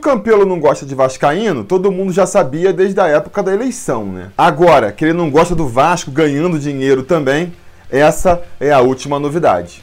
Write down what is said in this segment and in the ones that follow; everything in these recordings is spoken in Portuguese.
Campelo não gosta de Vascaíno, todo mundo já sabia desde a época da eleição, né? Agora, que ele não gosta do Vasco ganhando dinheiro também, essa é a última novidade.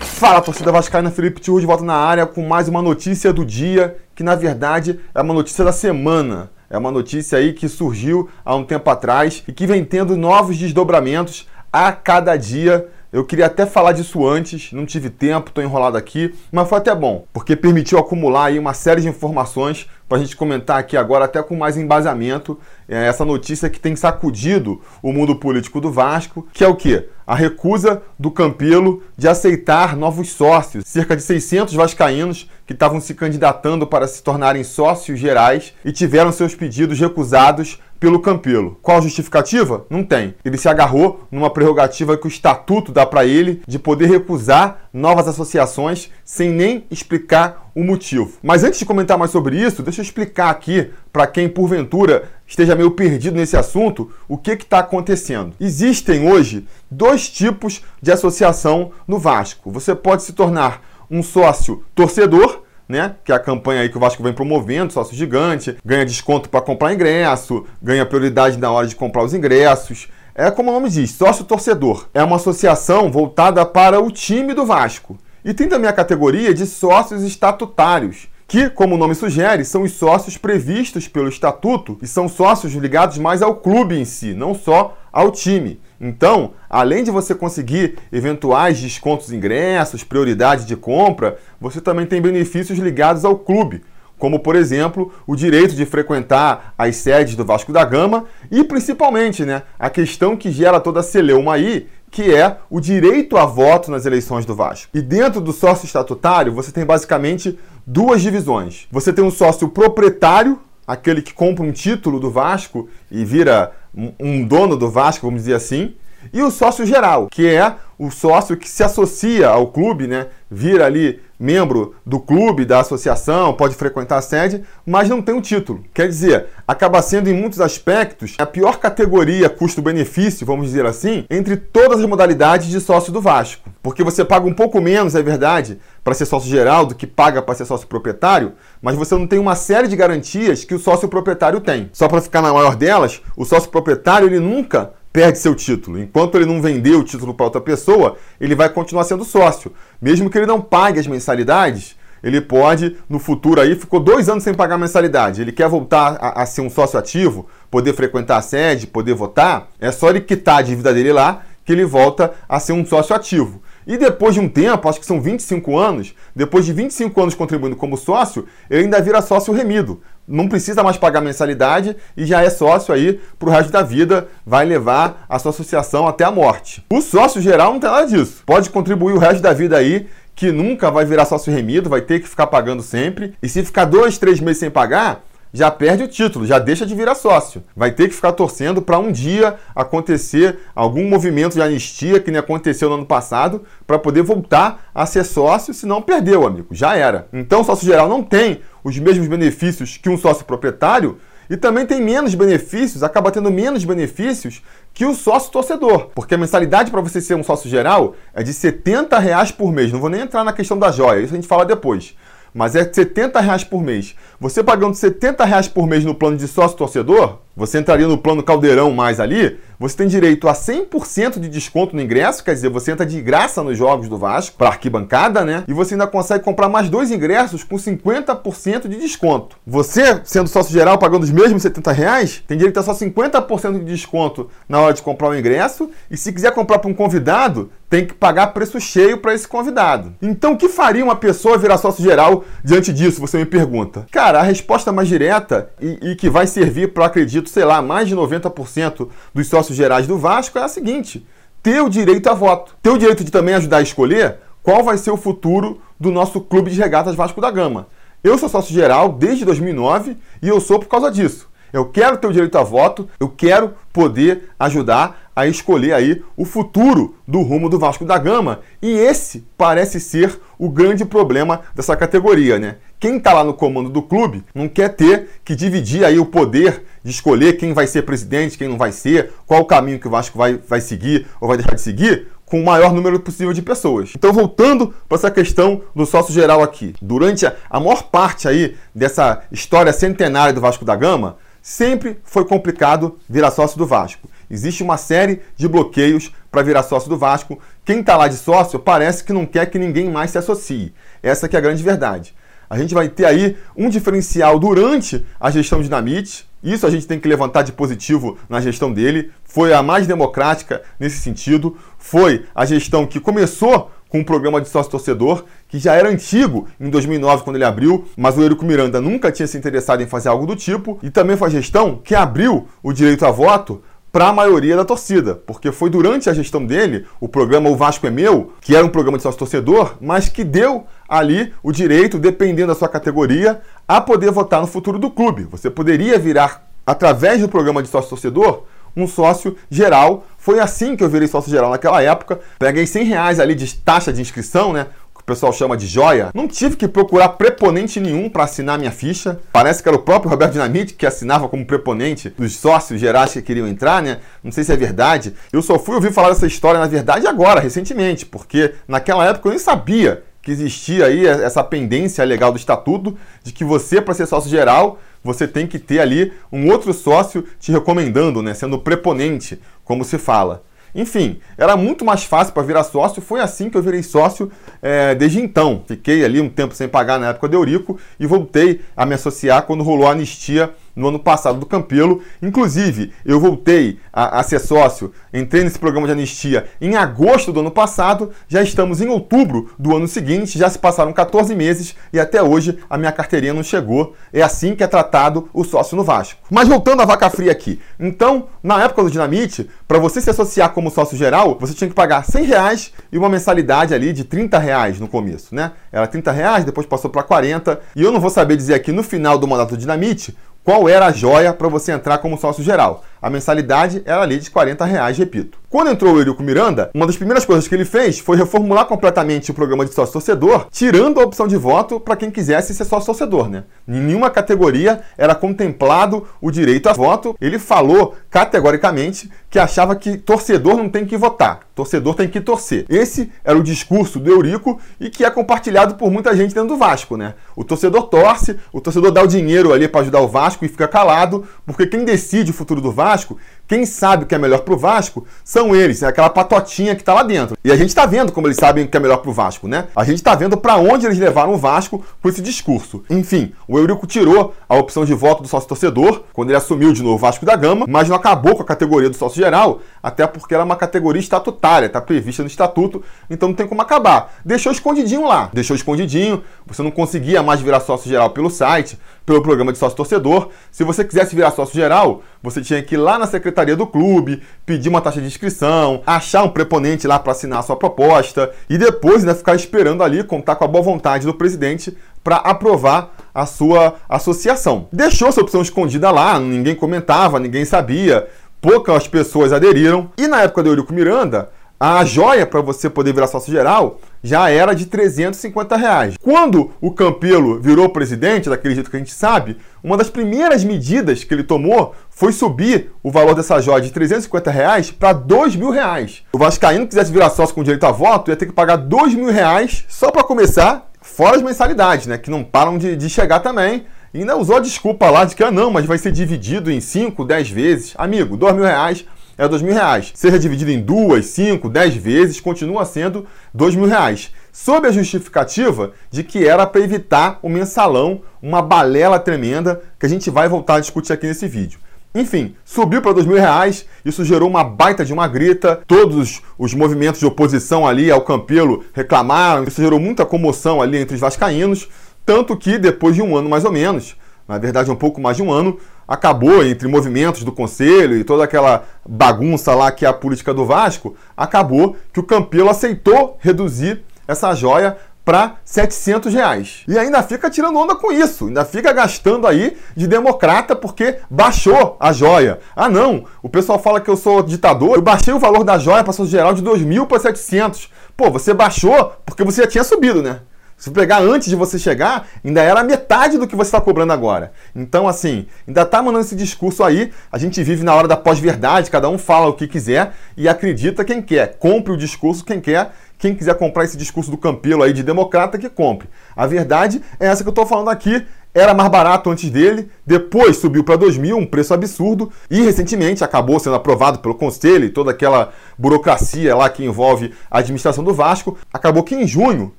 Fala, torcida vascaína, Felipe Tiru de volta na área com mais uma notícia do dia, que na verdade é uma notícia da semana. É uma notícia aí que surgiu há um tempo atrás e que vem tendo novos desdobramentos a cada dia. Eu queria até falar disso antes, não tive tempo, estou enrolado aqui, mas foi até bom, porque permitiu acumular aí uma série de informações para a gente comentar aqui agora, até com mais embasamento, é essa notícia que tem sacudido o mundo político do Vasco, que é o quê? A recusa do Campelo de aceitar novos sócios. Cerca de 600 vascaínos que estavam se candidatando para se tornarem sócios gerais e tiveram seus pedidos recusados pelo Campelo. Qual a justificativa? Não tem. Ele se agarrou numa prerrogativa que o estatuto dá para ele de poder recusar novas associações sem nem explicar o motivo. Mas antes de comentar mais sobre isso, deixa eu explicar aqui para quem porventura esteja meio perdido nesse assunto, o que está acontecendo. Existem hoje dois tipos de associação no Vasco. Você pode se tornar um sócio torcedor, né? Que é a campanha aí que o Vasco vem promovendo, sócio gigante, ganha desconto para comprar ingresso, ganha prioridade na hora de comprar os ingressos. É como o nome diz, sócio torcedor. É uma associação voltada para o time do Vasco. E tem também a categoria de sócios estatutários, que, como o nome sugere, são os sócios previstos pelo estatuto e são sócios ligados mais ao clube em si, não só ao time. Então, além de você conseguir eventuais descontos em ingressos, prioridade de compra, você também tem benefícios ligados ao clube, como por exemplo o direito de frequentar as sedes do Vasco da Gama e principalmente né, a questão que gera toda a celeuma aí, que é o direito a voto nas eleições do Vasco. E dentro do sócio estatutário, você tem basicamente duas divisões. Você tem um sócio proprietário, aquele que compra um título do Vasco e vira um dono do Vasco, vamos dizer assim, e o sócio geral, que é o sócio que se associa ao clube, né? Vira ali membro do clube, da associação, pode frequentar a sede, mas não tem um título. Quer dizer, acaba sendo em muitos aspectos a pior categoria custo-benefício, vamos dizer assim, entre todas as modalidades de sócio do Vasco. Porque você paga um pouco menos, é verdade, para ser sócio geral do que paga para ser sócio proprietário, mas você não tem uma série de garantias que o sócio proprietário tem. Só para ficar na maior delas, o sócio proprietário ele nunca perde seu título. Enquanto ele não vender o título para outra pessoa, ele vai continuar sendo sócio. Mesmo que ele não pague as mensalidades, ele pode, no futuro aí, ficou dois anos sem pagar mensalidade. Ele quer voltar a, a, ser um sócio ativo, poder frequentar a sede, poder votar, é só ele quitar a dívida dele lá que ele volta a ser um sócio ativo. E depois de um tempo, acho que são 25 anos, depois de 25 anos contribuindo como sócio, ele ainda vira sócio remido não precisa mais pagar mensalidade e já é sócio aí para o resto da vida, vai levar a sua associação até a morte. O sócio geral não tem nada disso. Pode contribuir o resto da vida aí, que nunca vai virar sócio remido, vai ter que ficar pagando sempre. E se ficar dois, três meses sem pagar, já perde o título, já deixa de virar sócio. Vai ter que ficar torcendo para um dia acontecer algum movimento de anistia que nem aconteceu no ano passado, para poder voltar a ser sócio, senão perdeu, amigo. Já era. Então, sócio geral não tem os mesmos benefícios que um sócio proprietário e também tem menos benefícios, acaba tendo menos benefícios que o sócio torcedor. Porque a mensalidade para você ser um sócio geral é de 70 reais por mês. Não vou nem entrar na questão da joia, isso a gente fala depois mas é 70 reais por mês. Você pagando 70 reais por mês no plano de sócio torcedor, você entraria no plano caldeirão mais ali, você tem direito a 100% de desconto no ingresso, quer dizer, você entra de graça nos jogos do Vasco, para arquibancada, né? E você ainda consegue comprar mais dois ingressos com 50% de desconto. Você, sendo sócio geral, pagando os mesmos 70 reais, tem direito a só 50% de desconto na hora de comprar o ingresso. E se quiser comprar para um convidado, tem que pagar preço cheio para esse convidado. Então, o que faria uma pessoa virar sócio geral diante disso? Você me pergunta. Cara, a resposta mais direta e, e que vai servir para, acredito, sei lá, mais de 90% dos sócios sócios gerais do Vasco é a seguinte: ter o direito a voto. Ter o direito de também ajudar a escolher qual vai ser o futuro do nosso clube de regatas Vasco da Gama. Eu sou sócio geral desde 2009 e eu sou por causa disso. Eu quero ter o direito a voto, eu quero poder ajudar a escolher aí o futuro do rumo do Vasco da Gama. E esse parece ser o grande problema dessa categoria, né? Quem está lá no comando do clube não quer ter que dividir aí o poder de escolher quem vai ser presidente, quem não vai ser, qual o caminho que o Vasco vai, vai seguir ou vai deixar de seguir com o maior número possível de pessoas. Então, voltando para essa questão do sócio geral aqui. Durante a, a maior parte aí dessa história centenária do Vasco da Gama, sempre foi complicado virar sócio do Vasco. Existe uma série de bloqueios para virar sócio do Vasco. Quem está lá de sócio parece que não quer que ninguém mais se associe. Essa que é a grande verdade. A gente vai ter aí um diferencial durante a gestão Dinamite. Isso a gente tem que levantar de positivo na gestão dele. Foi a mais democrática nesse sentido. Foi a gestão que começou com um programa de sócio-torcedor, que já era antigo em 2009 quando ele abriu, mas o Eurico Miranda nunca tinha se interessado em fazer algo do tipo. E também foi a gestão que abriu o direito a voto para a maioria da torcida, porque foi durante a gestão dele, o programa O Vasco é Meu, que era um programa de sócio-torcedor, mas que deu ali o direito, dependendo da sua categoria, a poder votar no futuro do clube. Você poderia virar, através do programa de sócio-torcedor, um sócio geral. Foi assim que eu virei sócio geral naquela época. Peguei 100 reais ali de taxa de inscrição, né? pessoal chama de joia, não tive que procurar preponente nenhum para assinar minha ficha. Parece que era o próprio Roberto Dinamite que assinava como preponente dos sócios gerais que queriam entrar, né? Não sei se é verdade. Eu só fui ouvir falar dessa história, na verdade, agora, recentemente, porque naquela época eu nem sabia que existia aí essa pendência legal do estatuto de que você, para ser sócio geral, você tem que ter ali um outro sócio te recomendando, né? Sendo preponente, como se fala. Enfim, era muito mais fácil para virar sócio. Foi assim que eu virei sócio é, desde então. Fiquei ali um tempo sem pagar na época de Eurico e voltei a me associar quando rolou a anistia no ano passado do Campelo. Inclusive, eu voltei a, a, ser sócio, entrei nesse programa de anistia em agosto do ano passado, já estamos em outubro do ano seguinte, já se passaram 14 meses e até hoje a minha carteirinha não chegou. É assim que é tratado o sócio no Vasco. Mas voltando à vaca fria aqui. Então, na época do Dinamite, para você se associar como sócio geral, você tinha que pagar 100 reais e uma mensalidade ali de 30 reais no começo, né? Era 30 reais, depois passou para 40. E eu não vou saber dizer aqui no final do mandato do Dinamite qual era a joia para você entrar como sócio geral. A mensalidade era ali de 40 reais, repito. Quando entrou o Eurico Miranda, uma das primeiras coisas que ele fez foi reformular completamente o programa de sócio-torcedor, tirando a opção de voto para quem quisesse ser sócio-torcedor. Né? Em nenhuma categoria era contemplado o direito a voto. Ele falou categoricamente que achava que torcedor não tem que votar, torcedor tem que torcer. Esse era o discurso do Eurico e que é compartilhado por muita gente dentro do Vasco. Né? O torcedor torce, o torcedor dá o dinheiro ali para ajudar o Vasco e fica calado, porque quem decide o futuro do Vasco quem sabe o que é melhor pro Vasco são eles, é aquela patotinha que tá lá dentro. E a gente tá vendo como eles sabem o que é melhor pro Vasco, né? A gente tá vendo para onde eles levaram o Vasco com esse discurso. Enfim, o Eurico tirou a opção de voto do sócio torcedor quando ele assumiu de novo o Vasco da Gama, mas não acabou com a categoria do sócio geral, até porque era uma categoria estatutária, tá prevista no estatuto, então não tem como acabar. Deixou escondidinho lá, deixou escondidinho, você não conseguia mais virar sócio geral pelo site, pelo programa de sócio torcedor. Se você quisesse virar sócio geral, você tinha que ir lá na secretaria do clube, pedir uma taxa de inscrição, achar um preponente lá para assinar a sua proposta e depois né, ficar esperando ali, contar com a boa vontade do presidente para aprovar a sua associação. Deixou essa opção escondida lá, ninguém comentava, ninguém sabia, poucas pessoas aderiram. E na época do Eurico Miranda, a joia para você poder virar sócio geral já era de 350 reais. Quando o Campelo virou presidente, daquele jeito que a gente sabe, uma das primeiras medidas que ele tomou foi subir o valor dessa joia de 350 reais para 2 mil reais. O Vascaíno quisesse virar sócio com direito a voto ia ter que pagar 2 mil reais só para começar, fora as mensalidades, né? Que não param de, de chegar também. E ainda usou a desculpa lá de que, ah, não, mas vai ser dividido em 5, 10 vezes. Amigo, 2 mil reais é dois mil reais. Seja dividido em duas, cinco, dez vezes, continua sendo dois mil reais. Sob a justificativa de que era para evitar o mensalão, uma balela tremenda que a gente vai voltar a discutir aqui nesse vídeo. Enfim, subiu para dois mil reais, isso gerou uma baita de uma grita, todos os movimentos de oposição ali ao Campelo reclamaram, isso gerou muita comoção ali entre os vascaínos, tanto que depois de um ano mais ou menos, na verdade um pouco mais de um ano, acabou entre movimentos do conselho e toda aquela bagunça lá que é a política do Vasco, acabou que o Campelo aceitou reduzir essa joia para 700 reais. E ainda fica tirando onda com isso, ainda fica gastando aí de democrata porque baixou a joia. Ah não, o pessoal fala que eu sou ditador, eu baixei o valor da joia para geral de 2 mil para 700. Pô, você baixou porque você já tinha subido, né? Se pegar antes de você chegar, ainda era metade do que você está cobrando agora. Então, assim, ainda tá mandando esse discurso aí. A gente vive na hora da pós-verdade, cada um fala o que quiser e acredita quem quer. Compre o discurso quem quer. Quem quiser comprar esse discurso do Campelo aí de democrata, que compre. A verdade é essa que eu estou falando aqui era mais barato antes dele, depois subiu para 2 um preço absurdo, e recentemente acabou sendo aprovado pelo Conselho e toda aquela burocracia lá que envolve a administração do Vasco. Acabou que em junho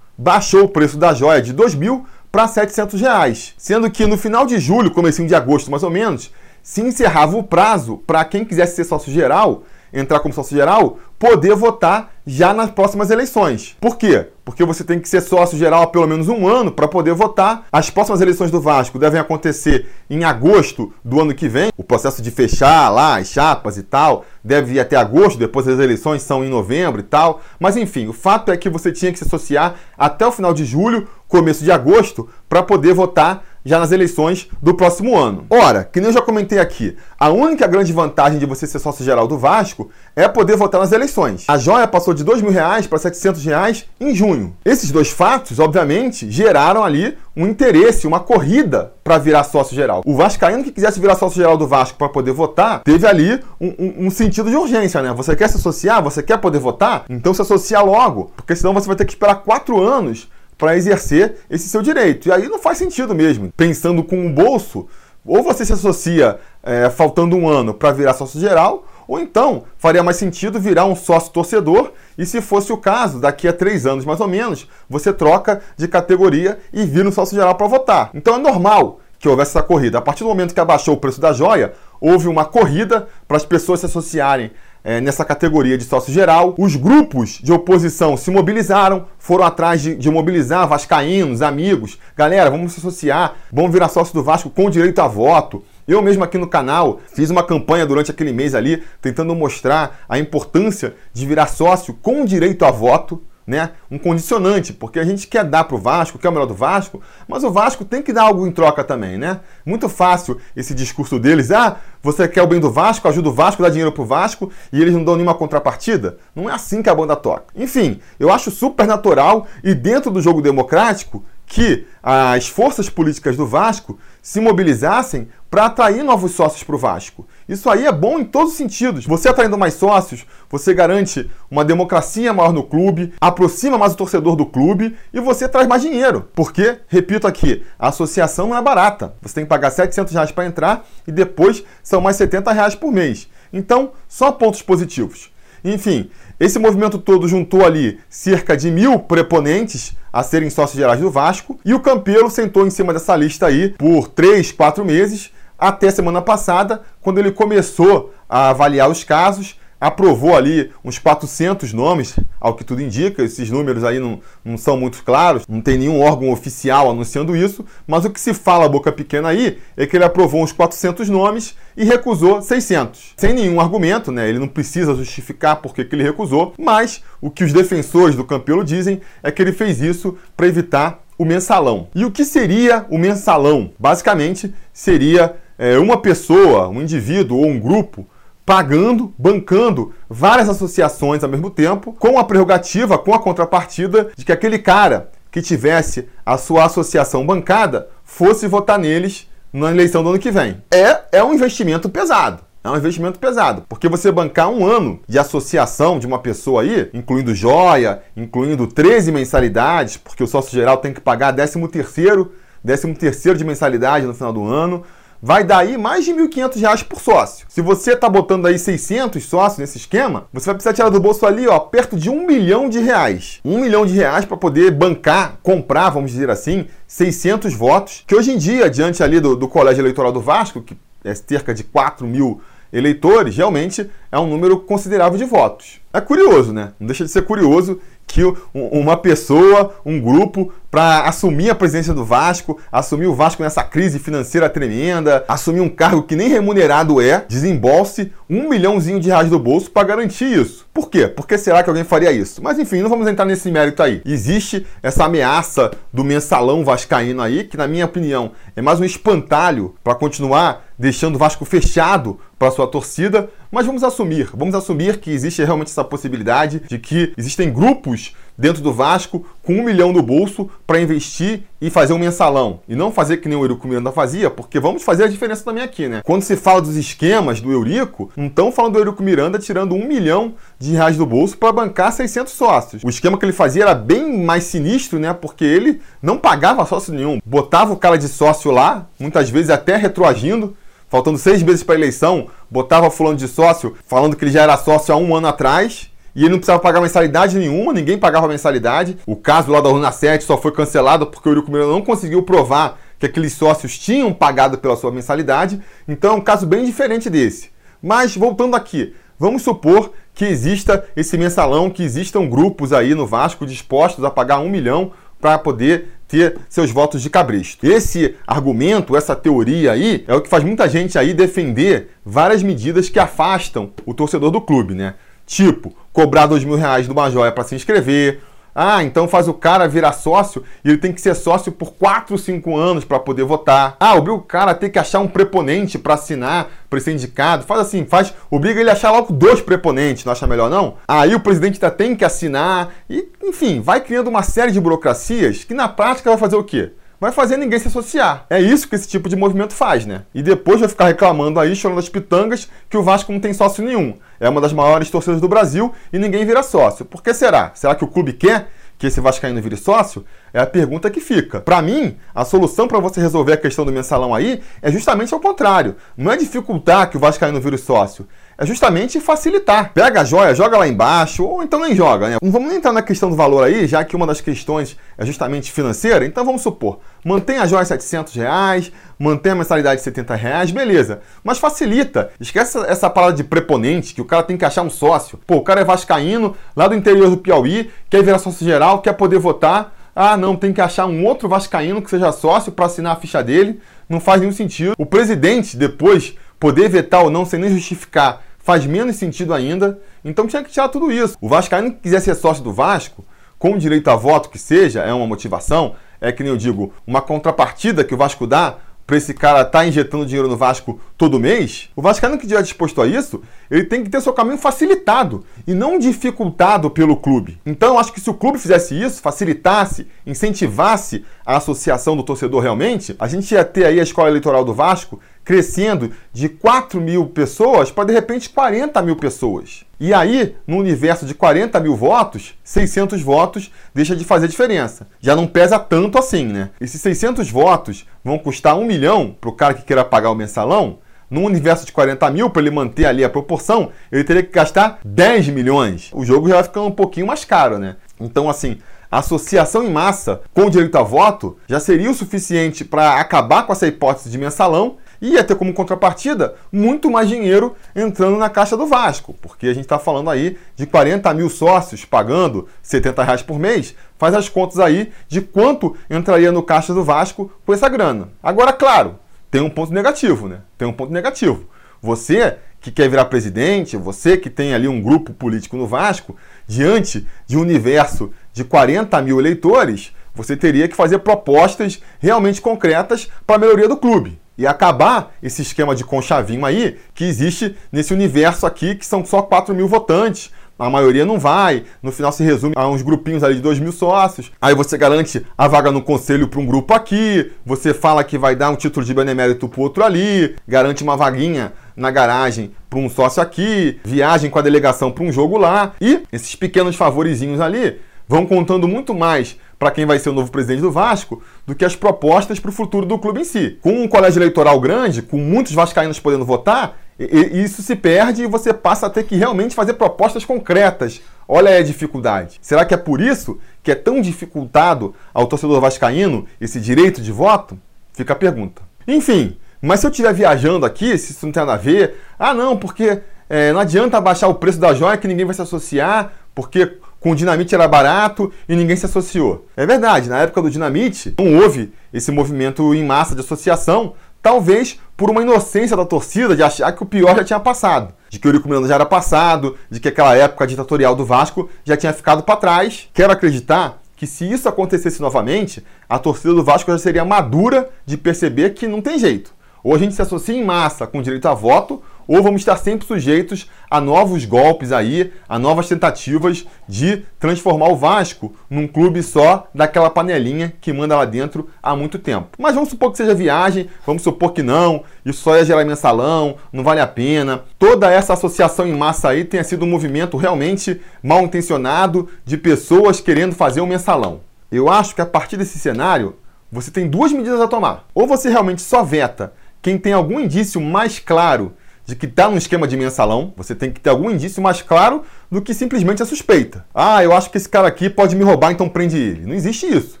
baixou o preço da joia de 2 mil para 700 reais, sendo que no final de julho, comecinho de agosto mais ou menos, se encerrava o prazo para quem quisesse ser sócio geral entrar como sócio geral, poder votar já nas próximas eleições. Por quê? Porque você tem que ser sócio geral há pelo menos um ano para poder votar. As próximas eleições do Vasco devem acontecer em agosto do ano que vem. O processo de fechar lá as chapas e tal deve ir até agosto, depois as eleições são em novembro e tal. Mas enfim, o fato é que você tinha que se associar até o final de julho, começo de agosto, para poder votar já nas eleições do próximo ano. Ora, que nem eu já comentei aqui, a única grande vantagem de você ser sócio geral do Vasco é poder votar nas eleições. A joia passou de R$ reais para R$ reais em junho. Esses dois fatos, obviamente, geraram ali um interesse, uma corrida para virar sócio geral. O Vascaíno que quisesse virar sócio geral do Vasco para poder votar, teve ali um, um, um, sentido de urgência, né? Você quer se associar? Você quer poder votar? Então se associa logo, porque senão você vai ter que esperar quatro anos para exercer esse seu direito. E aí não faz sentido mesmo. Pensando com o bolso, ou você se associa é, faltando um ano para virar sócio geral, ou então faria mais sentido virar um sócio torcedor e, se fosse o caso, daqui a três anos mais ou menos, você troca de categoria e vira um sócio geral para votar. Então é normal que houvesse essa corrida. A partir do momento que abaixou o preço da joia, houve uma corrida para as pessoas se associarem é, nessa categoria de sócio geral. Os grupos de oposição se mobilizaram, foram atrás de, de, mobilizar vascaínos, amigos. Galera, vamos se associar, vamos virar sócio do Vasco com direito a voto. Eu mesmo aqui no canal fiz uma campanha durante aquele mês ali, tentando mostrar a importância de virar sócio com direito a voto né, um condicionante, porque a gente quer dar para o Vasco, quer o melhor do Vasco, mas o Vasco tem que dar algo em troca também, né? Muito fácil esse discurso deles, ah, você quer o bem do Vasco, ajuda o Vasco, dá dinheiro para o Vasco e eles não dão nenhuma contrapartida. Não é assim que a banda toca. Enfim, eu acho super natural e dentro do jogo democrático que as forças políticas do Vasco se mobilizassem para atrair novos sócios para o Vasco. Isso aí é bom em todos os sentidos. Você atraindo mais sócios, você garante uma democracia maior no clube, aproxima mais o torcedor do clube e você traz mais dinheiro. Porque, repito aqui, a associação não é barata. Você tem que pagar 700 reais para entrar e depois são mais 70 reais por mês. Então, só pontos positivos. Enfim, esse movimento todo juntou ali cerca de mil preponentes a serem sócios gerais do Vasco e o Campelo sentou em cima dessa lista aí por três, quatro meses até semana passada, quando ele começou a avaliar os casos aprovou ali uns 400 nomes, ao que tudo indica. Esses números aí não, não são muito claros, não tem nenhum órgão oficial anunciando isso, mas o que se fala boca pequena aí é que ele aprovou uns 400 nomes e recusou 600. Sem nenhum argumento, né? Ele não precisa justificar por que ele recusou, mas o que os defensores do Campelo dizem é que ele fez isso para evitar o mensalão. E o que seria o mensalão? Basicamente, seria é, uma pessoa, um indivíduo ou um grupo pagando, bancando várias associações ao mesmo tempo, com a prerrogativa, com a contrapartida de que aquele cara que tivesse a sua associação bancada fosse votar neles na eleição do ano que vem. É, é um investimento pesado. É um investimento pesado, porque você bancar um ano de associação de uma pessoa aí, incluindo joia, incluindo 13 mensalidades, porque o sócio geral tem que pagar 13 terceiro, 13 terceiro de mensalidade no final do ano, vai dar aí mais de R$ 1.500 por sócio. Se você está botando aí 600 sócios nesse esquema, você vai precisar tirar do bolso ali, ó, perto de um milhão de reais. Um milhão de reais para poder bancar, comprar, vamos dizer assim, 600 votos, que hoje em dia, diante ali do, do Colégio Eleitoral do Vasco, que é cerca de 4 mil eleitores, realmente é um número considerável de votos. É curioso, né? Não deixa de ser curioso que uma pessoa, um grupo, para assumir a presidência do Vasco, assumir o Vasco nessa crise financeira tremenda, assumir um cargo que nem remunerado é, desembolse um milhãozinho de reais do bolso para garantir isso. Por quê? Porque será que alguém faria isso? Mas enfim, não vamos entrar nesse mérito aí. Existe essa ameaça do mensalão vascaíno aí, que na minha opinião é mais um espantalho para continuar deixando o Vasco fechado para sua torcida, mas vamos assumir, vamos assumir que existe realmente essa possibilidade de que existem grupos dentro do Vasco com um milhão no bolso para investir e fazer um mensalão. E não fazer que nem o Eurico Miranda fazia, porque vamos fazer a diferença também aqui, né? Quando se fala dos esquemas do Eurico, não estão falando do Eurico Miranda tirando um milhão de reais do bolso para bancar 600 sócios. O esquema que ele fazia era bem mais sinistro, né? Porque ele não pagava sócio nenhum. Botava o cara de sócio lá, muitas vezes até retroagindo, faltando seis meses para a eleição, botava fulano de sócio, falando que ele já era sócio há um ano atrás, e ele não precisava pagar mensalidade nenhuma, ninguém pagava mensalidade. O caso lá da Runa 7 só foi cancelado porque o Eurico Miranda não conseguiu provar que aqueles sócios tinham pagado pela sua mensalidade. Então é um caso bem diferente desse. Mas voltando aqui, vamos supor que exista esse mensalão, que existam grupos aí no Vasco dispostos a pagar um milhão para poder ter seus votos de cabresto. Esse argumento, essa teoria aí, é o que faz muita gente aí defender várias medidas que afastam o torcedor do clube, né? Tipo, cobrar dois mil reais de uma joia para se inscrever. Ah, então faz o cara virar sócio e ele tem que ser sócio por 4, 5 anos para poder votar. Ah, obriga o cara a ter que achar um preponente para assinar para ser indicado. Faz assim, faz, obriga ele a achar logo dois preponentes, não acha melhor não? Aí o presidente ainda tem que assinar e, enfim, vai criando uma série de burocracias que na prática vai fazer o quê? Vai fazer ninguém se associar. É isso que esse tipo de movimento faz, né? E depois vai ficar reclamando aí, chorando as pitangas, que o Vasco não tem sócio nenhum. É uma das maiores torcidas do Brasil e ninguém vira sócio. Por que será? Será que o clube quer que esse Vascaíno vire sócio? É a pergunta que fica. Para mim, a solução para você resolver a questão do mensalão aí é justamente ao contrário. Não é dificultar que o Vascaíno vire sócio, é justamente facilitar. Pega a joia, joga lá embaixo, ou então nem joga, né? Não vamos nem entrar na questão do valor aí, já que uma das questões é justamente financeira. Então vamos supor, mantém a joia 700 reais, mantém a mensalidade de 70 reais, beleza. Mas facilita. Esquece essa palavra de preponente, que o cara tem que achar um sócio. Pô, o cara é vascaíno, lá do interior do Piauí, quer virar sócio geral, quer poder votar. Ah, não, tem que achar um outro vascaíno que seja sócio para assinar a ficha dele. Não faz nenhum sentido. O presidente, depois, poder vetar ou não sem nem justificar faz menos sentido ainda. Então tinha que tirar tudo isso. O Vascaíno que quiser ser sócio do Vasco, com direito a voto que seja, é uma motivação, é que nem eu digo, uma contrapartida que o Vasco dá para esse cara estar tá injetando dinheiro no Vasco todo mês, o Vascaíno que estiver disposto a isso, ele tem que ter seu caminho facilitado e não dificultado pelo clube. Então, eu acho que se o clube fizesse isso, facilitasse, incentivasse a associação do torcedor realmente, a gente ia ter aí a escola eleitoral do Vasco crescendo de 4 mil pessoas para de repente 40 mil pessoas. E aí, no universo de 40 mil votos, 600 votos deixa de fazer diferença. Já não pesa tanto assim, né? Esses 600 votos vão custar um milhão para o cara que queira pagar o mensalão. No universo de 40 mil, para ele manter ali a proporção, ele teria que gastar 10 milhões. O jogo já vai ficando um pouquinho mais caro, né? Então, assim, a associação em massa com direito a voto já seria o suficiente para acabar com essa hipótese de mensalão ia ter como contrapartida muito mais dinheiro entrando na caixa do Vasco, porque a gente está falando aí de 40 mil sócios pagando 70 reais por mês, faz as contas aí de quanto entraria no caixa do Vasco com essa grana. Agora, claro, tem um ponto negativo, né? Tem um ponto negativo. Você que quer virar presidente, você que tem ali um grupo político no Vasco, diante de um universo de 40 mil eleitores, você teria que fazer propostas realmente concretas para a melhoria do clube e acabar esse esquema de conchavinho aí que existe nesse universo aqui, que são só 4 mil votantes. A maioria não vai, no final se resume a uns grupinhos ali de 2 mil sócios. Aí você garante a vaga no conselho para um grupo aqui, você fala que vai dar um título de benemérito para outro ali, garante uma vaguinha na garagem para um sócio aqui, viagem com a delegação para um jogo lá. E esses pequenos favorizinhos ali vão contando muito mais para quem vai ser o novo presidente do Vasco do que as propostas para o futuro do clube em si. Com um colégio eleitoral grande, com muitos vascaínos podendo votar, isso se perde e você passa a ter que realmente fazer propostas concretas. Olha aí a dificuldade. Será que é por isso que é tão dificultado ao torcedor vascaíno esse direito de voto? Fica a pergunta. Enfim, mas se eu estiver viajando aqui, se isso não tem nada a ver, ah não, porque é, não adianta baixar o preço da joia que ninguém vai se associar, porque com o dinamite era barato e ninguém se associou. É verdade, na época do dinamite não houve esse movimento em massa de associação, talvez por uma inocência da torcida de achar que o pior já tinha passado, de que o Eurico Miranda já era passado, de que aquela época ditatorial do Vasco já tinha ficado para trás. Quero acreditar que se isso acontecesse novamente, a torcida do Vasco já seria madura de perceber que não tem jeito. Ou a gente se associa em massa com direito a voto, ou vamos estar sempre sujeitos a novos golpes aí, a novas tentativas de transformar o Vasco num clube só daquela panelinha que manda lá dentro há muito tempo. Mas vamos supor que seja viagem, vamos supor que não, isso só ia gerar mensalão, não vale a pena. Toda essa associação em massa aí tenha sido um movimento realmente mal intencionado de pessoas querendo fazer um mensalão. Eu acho que a partir desse cenário, você tem duas medidas a tomar. Ou você realmente só veta quem tem algum indício mais claro de que está num esquema de mensalão, você tem que ter algum indício mais claro do que simplesmente a suspeita. Ah, eu acho que esse cara aqui pode me roubar, então prende ele. Não existe isso.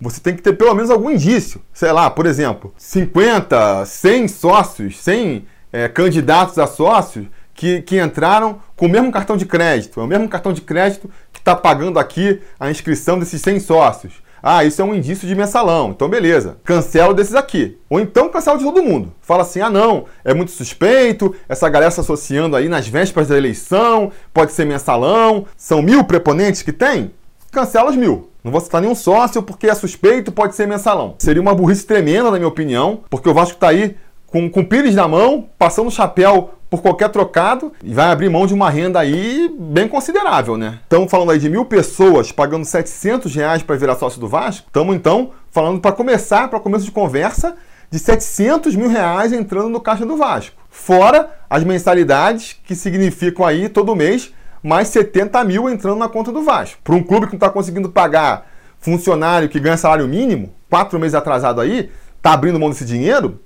Você tem que ter pelo menos algum indício. Sei lá, por exemplo, 50, 100 sócios, 100 é, candidatos a sócios que, que entraram com o mesmo cartão de crédito. É o mesmo cartão de crédito que está pagando aqui a inscrição desses 100 sócios. Ah, isso é um indício de mensalão. Então, beleza. Cancela desses aqui. Ou então cancela de todo mundo. Fala assim: ah, não, é muito suspeito, essa galera se associando aí nas vésperas da eleição, pode ser mensalão. São mil preponentes que tem? Cancela os mil. Não vou citar nenhum sócio porque é suspeito, pode ser mensalão. Seria uma burrice tremenda, na minha opinião, porque o Vasco está aí com, com Pires na mão, passando o chapéu por qualquer trocado e vai abrir mão de uma renda aí bem considerável, né? Estamos falando aí de mil pessoas pagando 700 reais para virar sócio do Vasco. Estamos então falando para começar, para começo de conversa, de 700 mil reais entrando no caixa do Vasco. Fora as mensalidades que significam aí todo mês mais 70 mil entrando na conta do Vasco. Para um clube que não está conseguindo pagar funcionário que ganha salário mínimo, quatro meses atrasado aí, tá abrindo mão desse dinheiro,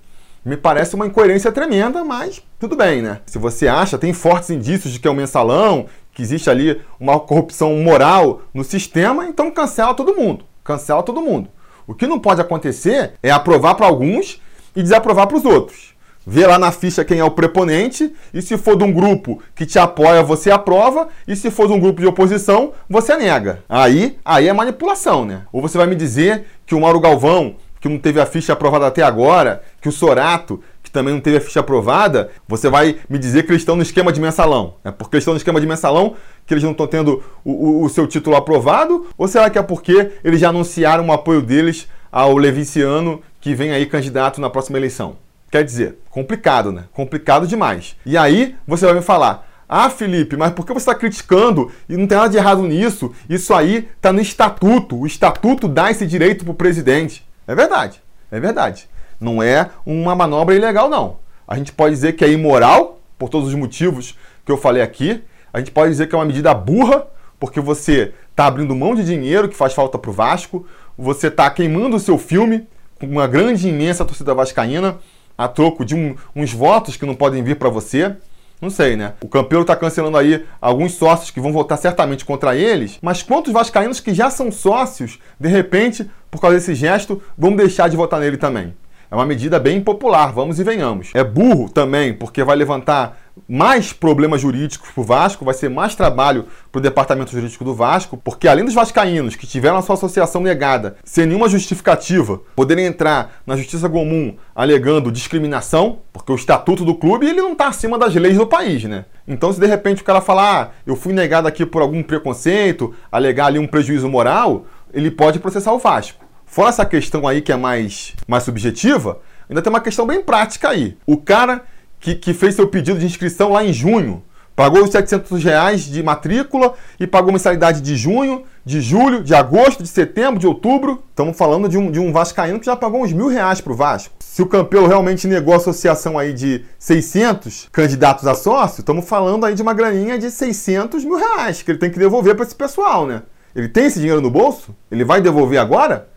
me parece uma incoerência tremenda, mas tudo bem, né? Se você acha, tem fortes indícios de que é um mensalão, que existe ali uma corrupção moral no sistema, então cancela todo mundo. Cancela todo mundo. O que não pode acontecer é aprovar para alguns e desaprovar para os outros. Vê lá na ficha quem é o preponente, e se for de um grupo que te apoia, você aprova, e se for de um grupo de oposição, você nega. Aí, aí é manipulação, né? Ou você vai me dizer que o Mauro Galvão que não teve a ficha aprovada até agora, que o Sorato, que também não teve a ficha aprovada, você vai me dizer que eles estão no esquema de mensalão. É porque eles estão no esquema de mensalão que eles não estão tendo o, o, o seu título aprovado? Ou será que é porque eles já anunciaram o apoio deles ao Leviciano, que vem aí candidato na próxima eleição? Quer dizer, complicado, né? Complicado demais. E aí você vai me falar, ah, Felipe, mas por que você está criticando e não tem nada de errado nisso? Isso aí está no estatuto. O estatuto dá esse direito para o presidente. É verdade, é verdade. Não é uma manobra ilegal, não. A gente pode dizer que é imoral, por todos os motivos que eu falei aqui. A gente pode dizer que é uma medida burra, porque você está abrindo mão de dinheiro que faz falta para o Vasco, você está queimando o seu filme com uma grande, imensa torcida vascaína, a troco de um, uns votos que não podem vir para você. Não sei, né? O Campeiro está cancelando aí alguns sócios que vão votar certamente contra eles, mas quantos vascaínos que já são sócios, de repente, por causa desse gesto, vão deixar de votar nele também? É uma medida bem impopular, vamos e venhamos. É burro também, porque vai levantar mais problemas jurídicos para o Vasco, vai ser mais trabalho para o departamento jurídico do Vasco, porque além dos vascaínos que tiveram a sua associação negada sem nenhuma justificativa, poderem entrar na justiça comum alegando discriminação, porque o estatuto do clube ele não está acima das leis do país, né? Então, se de repente o cara falar, ah, eu fui negado aqui por algum preconceito, alegar ali um prejuízo moral, ele pode processar o Vasco. Fora essa questão aí que é mais, mais subjetiva, ainda tem uma questão bem prática aí. O cara que, que fez seu pedido de inscrição lá em junho, pagou os 700 reais de matrícula e pagou mensalidade de junho, de julho, de agosto, de setembro, de outubro. Estamos falando de um, de um vascaíno que já pagou uns mil reais para o Vasco. Se o Campelo realmente negou a associação aí de 600 candidatos a sócio, estamos falando aí de uma graninha de 600 mil reais que ele tem que devolver para esse pessoal, né? Ele tem esse dinheiro no bolso? Ele vai devolver agora?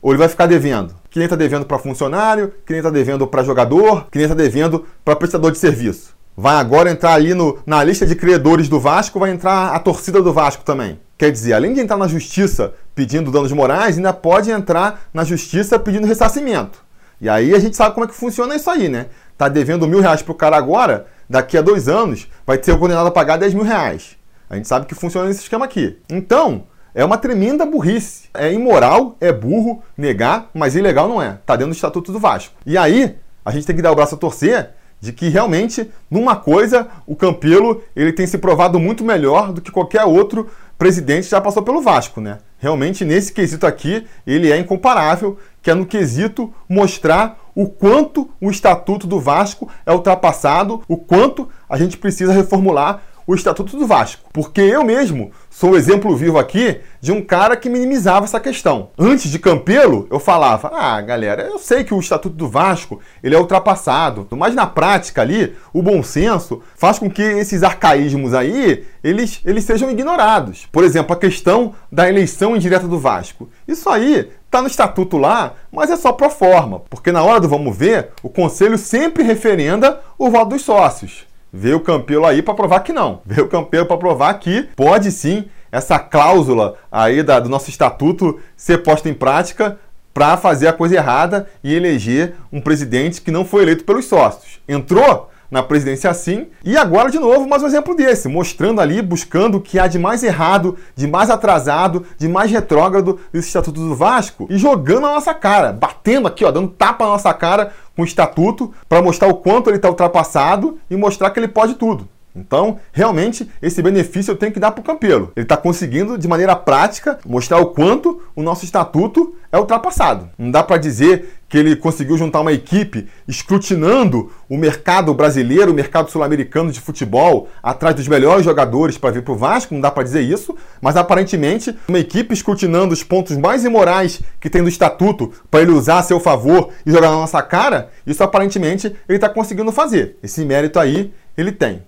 Ou ele vai ficar devendo? Que nem está devendo para funcionário, que nem está devendo para jogador, que nem está devendo para prestador de serviço. Vai agora entrar ali no, na lista de credores do Vasco, vai entrar a torcida do Vasco também. Quer dizer, além de entrar na justiça pedindo danos morais, ainda pode entrar na justiça pedindo ressarcimento. E aí a gente sabe como é que funciona isso aí, né? Tá devendo mil reais pro cara agora, daqui a dois anos vai ser condenado a pagar 10 mil reais. A gente sabe que funciona esse esquema aqui. Então, é uma tremenda burrice. É imoral, é burro negar, mas ilegal não é. Tá dentro do Estatuto do Vasco. E aí, a gente tem que dar o braço a torcer de que realmente, numa coisa, o Campelo ele tem se provado muito melhor do que qualquer outro presidente já passou pelo Vasco, né? Realmente, nesse quesito aqui, ele é incomparável, que é no quesito mostrar o quanto o estatuto do Vasco é ultrapassado, o quanto a gente precisa reformular o Estatuto do Vasco. Porque eu mesmo sou o exemplo vivo aqui de um cara que minimizava essa questão. Antes de Campelo, eu falava: "Ah, galera, eu sei que o Estatuto do Vasco, ele é ultrapassado, mas na prática ali, o bom senso faz com que esses arcaísmos aí, eles, eles sejam ignorados. Por exemplo, a questão da eleição indireta do Vasco. Isso aí Está no estatuto lá, mas é só pro forma, porque na hora do vamos ver, o conselho sempre referenda o voto dos sócios. Veio o Campelo aí para provar que não. Veio o Campelo para provar que pode sim essa cláusula aí da, do nosso estatuto ser posta em prática para fazer a coisa errada e eleger um presidente que não foi eleito pelos sócios. Entrou? Na presidência assim. E agora, de novo, mais um exemplo desse, mostrando ali, buscando o que há de mais errado, de mais atrasado, de mais retrógrado desse Estatuto do Vasco e jogando na nossa cara, batendo aqui, ó, dando tapa na nossa cara com o Estatuto para mostrar o quanto ele está ultrapassado e mostrar que ele pode tudo. Então, realmente, esse benefício eu tenho que dar para o Campelo. Ele está conseguindo, de maneira prática, mostrar o quanto o nosso estatuto é ultrapassado. Não dá para dizer que ele conseguiu juntar uma equipe escrutinando o mercado brasileiro, o mercado sul-americano de futebol, atrás dos melhores jogadores para vir para o Vasco, não dá para dizer isso, mas aparentemente uma equipe escrutinando os pontos mais imorais que tem do estatuto para ele usar a seu favor e jogar na nossa cara, isso aparentemente ele está conseguindo fazer. Esse mérito aí ele tem.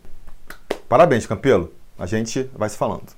Parabéns, Campelo. A gente vai se falando.